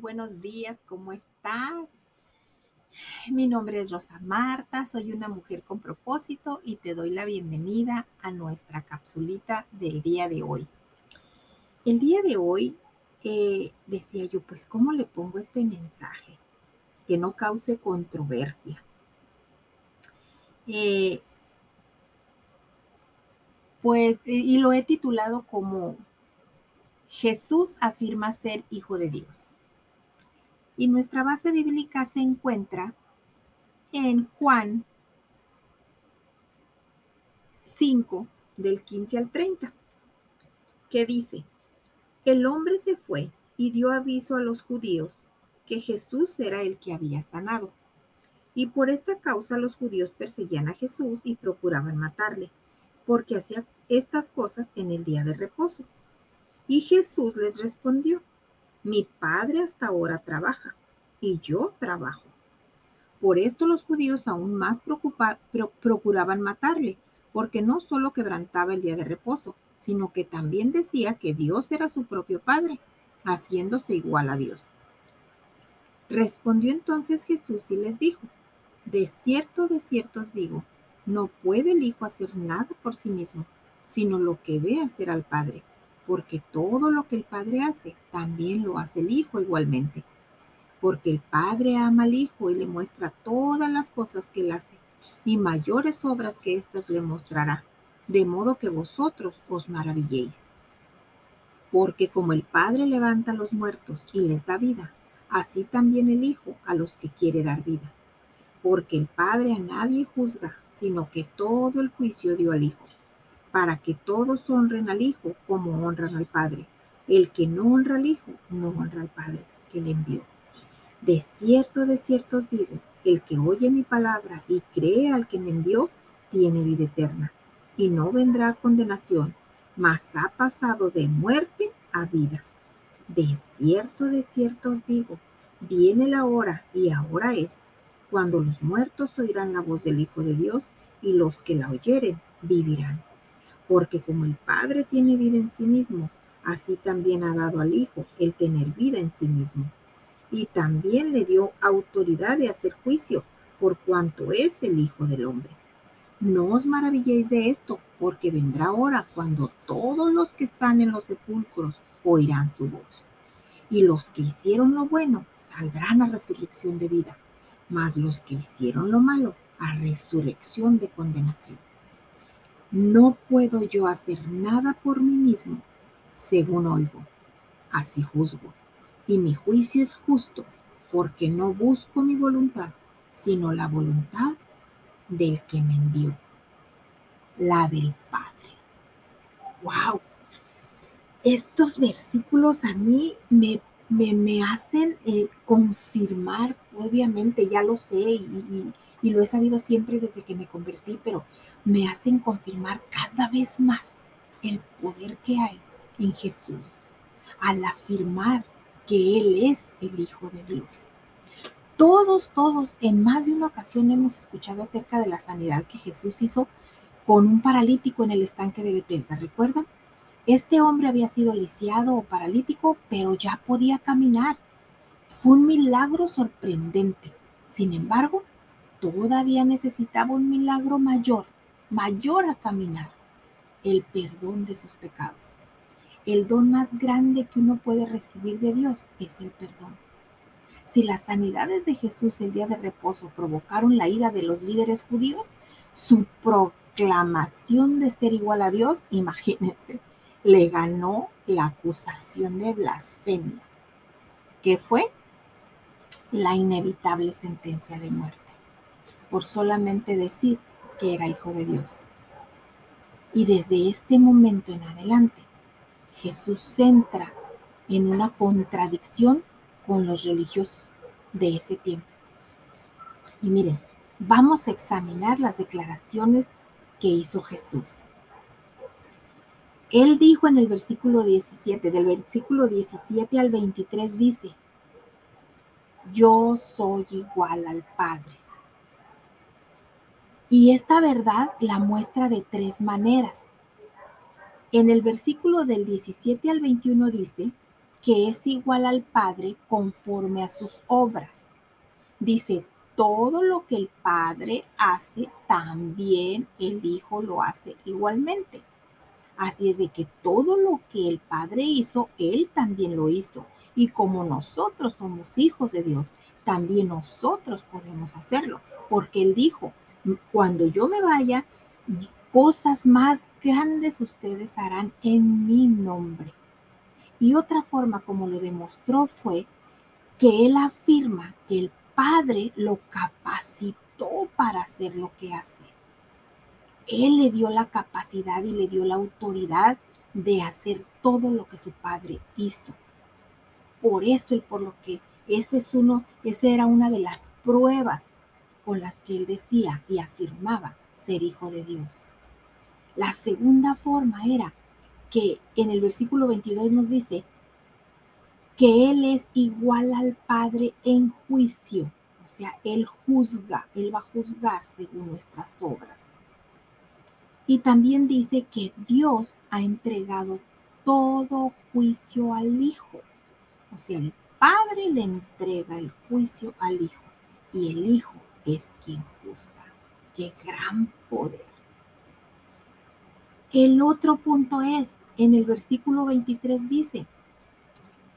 buenos días, ¿cómo estás? Mi nombre es Rosa Marta, soy una mujer con propósito y te doy la bienvenida a nuestra capsulita del día de hoy. El día de hoy eh, decía yo, pues, ¿cómo le pongo este mensaje? Que no cause controversia. Eh, pues, y lo he titulado como Jesús afirma ser hijo de Dios. Y nuestra base bíblica se encuentra en Juan 5, del 15 al 30, que dice, el hombre se fue y dio aviso a los judíos que Jesús era el que había sanado. Y por esta causa los judíos perseguían a Jesús y procuraban matarle, porque hacía estas cosas en el día de reposo. Y Jesús les respondió, mi padre hasta ahora trabaja y yo trabajo. Por esto los judíos aún más procuraban matarle, porque no solo quebrantaba el día de reposo, sino que también decía que Dios era su propio Padre, haciéndose igual a Dios. Respondió entonces Jesús y les dijo, de cierto, de cierto os digo, no puede el Hijo hacer nada por sí mismo, sino lo que ve hacer al Padre porque todo lo que el Padre hace, también lo hace el Hijo igualmente. Porque el Padre ama al Hijo y le muestra todas las cosas que él hace, y mayores obras que éstas le mostrará, de modo que vosotros os maravilléis. Porque como el Padre levanta a los muertos y les da vida, así también el Hijo a los que quiere dar vida. Porque el Padre a nadie juzga, sino que todo el juicio dio al Hijo para que todos honren al Hijo como honran al Padre. El que no honra al Hijo, no honra al Padre que le envió. De cierto, de cierto os digo, el que oye mi palabra y cree al que me envió, tiene vida eterna, y no vendrá a condenación, mas ha pasado de muerte a vida. De cierto, de cierto os digo, viene la hora, y ahora es, cuando los muertos oirán la voz del Hijo de Dios, y los que la oyeren vivirán porque como el Padre tiene vida en sí mismo, así también ha dado al Hijo el tener vida en sí mismo. Y también le dio autoridad de hacer juicio, por cuanto es el Hijo del Hombre. No os maravilléis de esto, porque vendrá hora cuando todos los que están en los sepulcros oirán su voz. Y los que hicieron lo bueno saldrán a resurrección de vida, mas los que hicieron lo malo a resurrección de condenación. No puedo yo hacer nada por mí mismo, según oigo. Así juzgo. Y mi juicio es justo, porque no busco mi voluntad, sino la voluntad del que me envió, la del Padre. ¡Wow! Estos versículos a mí me, me, hacen eh, confirmar, obviamente ya lo sé y lo he sabido siempre desde que me convertí, pero me hacen confirmar cada vez más el poder que hay en Jesús al afirmar que Él es el Hijo de Dios. Todos, todos, en más de una ocasión hemos escuchado acerca de la sanidad que Jesús hizo con un paralítico en el estanque de Bethesda. ¿Recuerdan? Este hombre había sido lisiado o paralítico, pero ya podía caminar. Fue un milagro sorprendente. Sin embargo, todavía necesitaba un milagro mayor mayor a caminar, el perdón de sus pecados. El don más grande que uno puede recibir de Dios es el perdón. Si las sanidades de Jesús el día de reposo provocaron la ira de los líderes judíos, su proclamación de ser igual a Dios, imagínense, le ganó la acusación de blasfemia, que fue la inevitable sentencia de muerte, por solamente decir que era hijo de Dios. Y desde este momento en adelante, Jesús entra en una contradicción con los religiosos de ese tiempo. Y miren, vamos a examinar las declaraciones que hizo Jesús. Él dijo en el versículo 17, del versículo 17 al 23 dice, yo soy igual al Padre. Y esta verdad la muestra de tres maneras. En el versículo del 17 al 21 dice que es igual al Padre conforme a sus obras. Dice, todo lo que el Padre hace, también el Hijo lo hace igualmente. Así es de que todo lo que el Padre hizo, Él también lo hizo. Y como nosotros somos hijos de Dios, también nosotros podemos hacerlo. Porque Él dijo, cuando yo me vaya, cosas más grandes ustedes harán en mi nombre. Y otra forma como lo demostró fue que Él afirma que el Padre lo capacitó para hacer lo que hace. Él le dio la capacidad y le dio la autoridad de hacer todo lo que su padre hizo. Por eso y por lo que ese es uno, esa era una de las pruebas con las que él decía y afirmaba ser hijo de Dios. La segunda forma era que en el versículo 22 nos dice que Él es igual al Padre en juicio. O sea, Él juzga, Él va a juzgar según nuestras obras. Y también dice que Dios ha entregado todo juicio al Hijo. O sea, el Padre le entrega el juicio al Hijo y el Hijo es quien juzga. Qué gran poder. El otro punto es, en el versículo 23 dice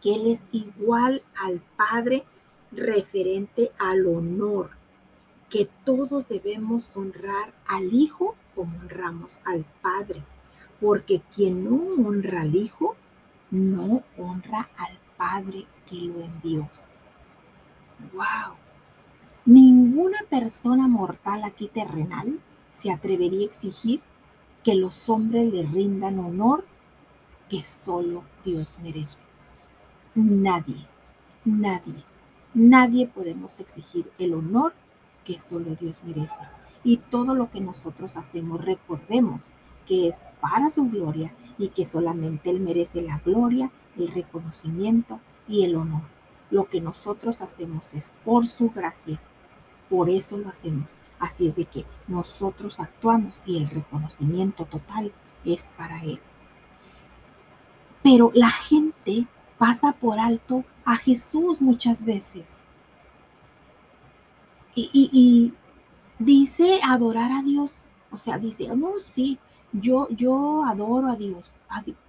que Él es igual al Padre referente al honor, que todos debemos honrar al Hijo como honramos al Padre, porque quien no honra al Hijo, no honra al Padre que lo envió. ¡Wow! Ninguna persona mortal aquí terrenal se atrevería a exigir que los hombres le rindan honor que solo Dios merece. Nadie, nadie, nadie podemos exigir el honor que solo Dios merece y todo lo que nosotros hacemos, recordemos que es para su gloria y que solamente Él merece la gloria, el reconocimiento y el honor. Lo que nosotros hacemos es por su gracia, por eso lo hacemos. Así es de que nosotros actuamos y el reconocimiento total es para Él. Pero la gente pasa por alto a Jesús muchas veces. Y, dice adorar a Dios, o sea, dice, no, sí, yo, yo adoro a Dios,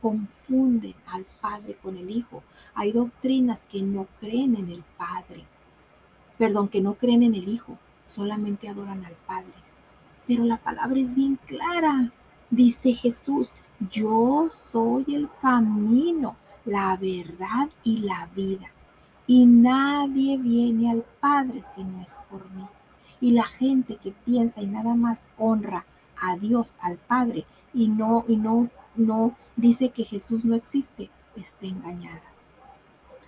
confunden al Padre con el Hijo. Hay doctrinas que no creen en el Padre, perdón, que no creen en el Hijo, solamente adoran al Padre. Pero la palabra es bien clara. Dice Jesús, yo soy el camino, la verdad y la vida. Y nadie viene al Padre si no es por mí. Y la gente que piensa y nada más honra a Dios, al Padre, y no, y no, no dice que Jesús no existe, está engañada.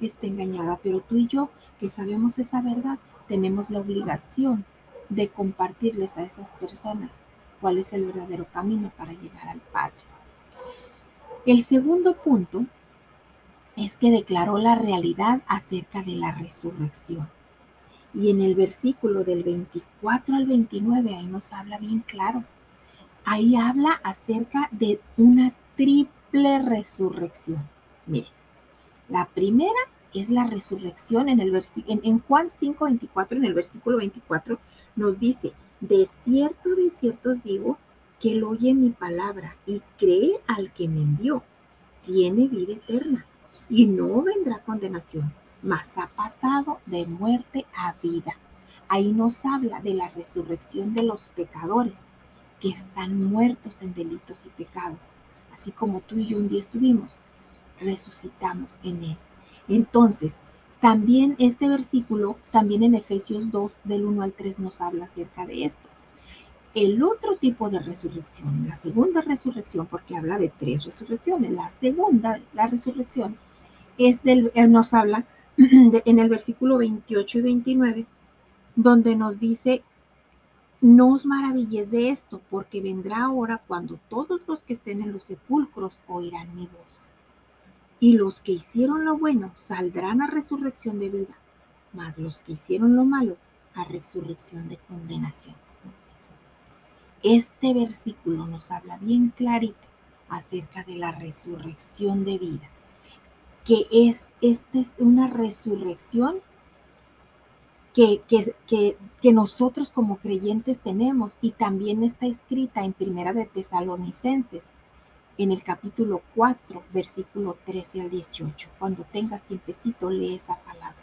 Está engañada. Pero tú y yo, que sabemos esa verdad, tenemos la obligación de compartirles a esas personas cuál es el verdadero camino para llegar al Padre. El segundo punto es que declaró la realidad acerca de la resurrección. Y en el versículo del 24 al 29, ahí nos habla bien claro. Ahí habla acerca de una triple resurrección. Mire, la primera es la resurrección en, el en, en Juan 5, 24, en el versículo 24, nos dice, de cierto, de cierto os digo, que él oye mi palabra y cree al que me envió, tiene vida eterna y no vendrá condenación, mas ha pasado de muerte a vida. Ahí nos habla de la resurrección de los pecadores que están muertos en delitos y pecados, así como tú y yo un día estuvimos, resucitamos en él. Entonces, también este versículo, también en Efesios 2 del 1 al 3 nos habla acerca de esto. El otro tipo de resurrección, la segunda resurrección, porque habla de tres resurrecciones, la segunda, la resurrección, es del, nos habla en el versículo 28 y 29, donde nos dice, no os maravilles de esto, porque vendrá ahora cuando todos los que estén en los sepulcros oirán mi voz. Y los que hicieron lo bueno saldrán a resurrección de vida, mas los que hicieron lo malo a resurrección de condenación. Este versículo nos habla bien clarito acerca de la resurrección de vida que es, esta es una resurrección que, que, que, nosotros como creyentes tenemos y también está escrita en Primera de Tesalonicenses, en el capítulo 4, versículo 13 al 18. Cuando tengas tiempecito, lee esa palabra.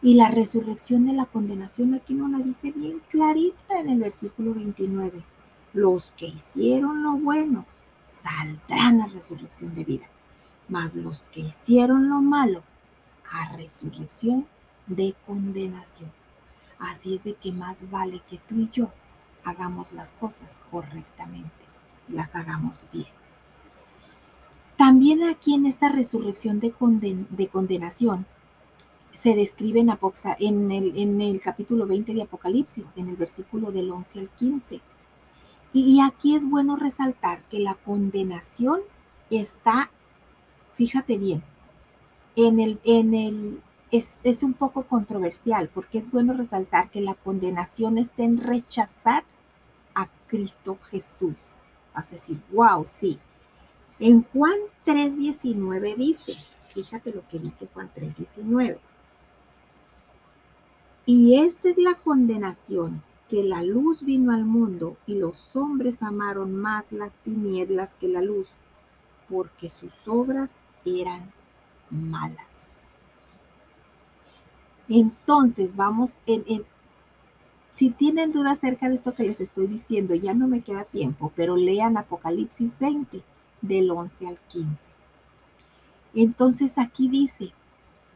Y la resurrección de la condenación aquí no la dice bien clarita en el versículo 29. Los que hicieron lo bueno saldrán a resurrección de vida, mas los que hicieron lo malo a resurrección de condenación. Así es de que más vale que tú y yo hagamos las cosas correctamente, las hagamos bien. También aquí en esta resurrección de, de condenación se describe en, en, el, capítulo 20 de Apocalipsis, en el versículo del 11 al 15. Y, y aquí es bueno resaltar que la condenación está, fíjate bien, en el, en el es, un poco controversial porque es bueno resaltar que la condenación está en rechazar a Cristo Jesús. Vas a decir, wow, sí. En Juan 3.19 dice, fíjate lo que dice Juan 3.19. Y esta es la condenación, que la luz vino al mundo y los hombres amaron más las tinieblas que la luz, porque sus obras eran malas. Entonces, vamos, en, si tienen dudas acerca de esto que les estoy diciendo, ya no me queda tiempo, pero lean Apocalipsis 20, del 11 al 15. Entonces aquí dice,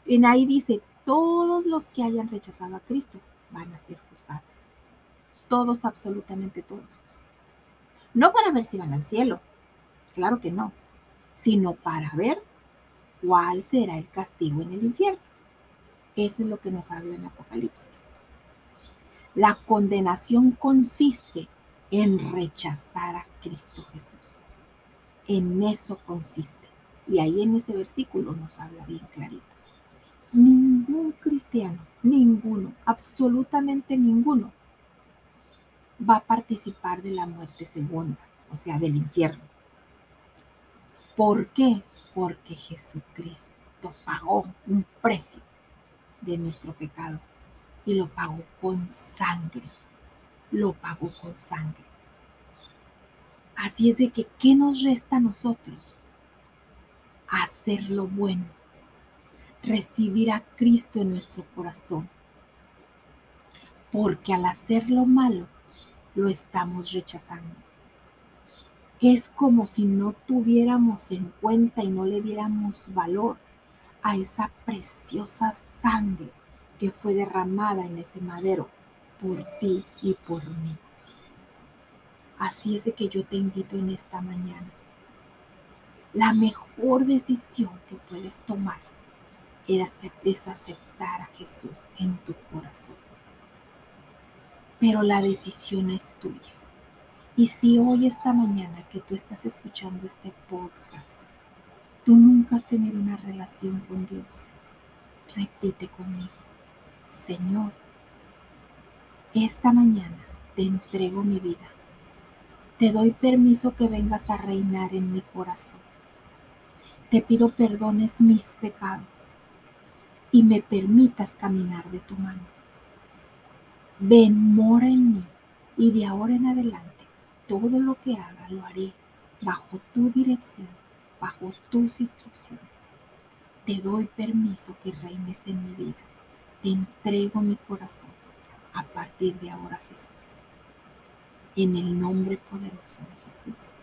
en ahí dice, todos los que hayan rechazado a Cristo van a ser juzgados. Todos, absolutamente todos. No para ver si van al cielo, claro que no, sino para ver cuál será el castigo en el infierno. Eso es lo que nos habla en Apocalipsis. La condenación consiste en rechazar a Cristo Jesús. En eso consiste. Y ahí en ese versículo nos habla bien clarito. Ningún cristiano, ninguno, absolutamente ninguno, va a participar de la muerte segunda, o sea, del infierno. ¿Por qué? Porque Jesucristo pagó un precio de nuestro pecado y lo pagó con sangre. Lo pagó con sangre. Así es de que, ¿qué nos resta a nosotros? Hacer lo bueno, recibir a Cristo en nuestro corazón. Porque al hacer lo malo, lo estamos rechazando. Es como si no tuviéramos en cuenta y no le diéramos valor a esa preciosa sangre que fue derramada en ese madero por ti y por mí. Así es de que yo te invito en esta mañana. La mejor decisión que puedes tomar es aceptar a Jesús en tu corazón. Pero la decisión es tuya. Y si hoy, esta mañana que tú estás escuchando este podcast, Tú nunca has tenido una relación con Dios. Repite conmigo, Señor, esta mañana te entrego mi vida. Te doy permiso que vengas a reinar en mi corazón. Te pido perdones mis pecados y me permitas caminar de tu mano. Ven, mora en mí y de ahora en adelante todo lo que haga lo haré bajo tu dirección bajo tus instrucciones. Te doy permiso que reines en mi vida. Entrego mi corazón a partir de ahora, Jesús. En el nombre poderoso de Jesús.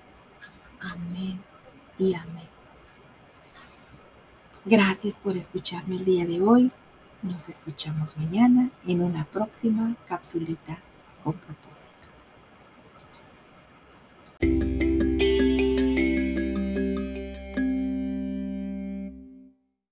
Amén y amén. Gracias por escucharme el día de hoy. Nos escuchamos mañana en una próxima capsulita con propósito.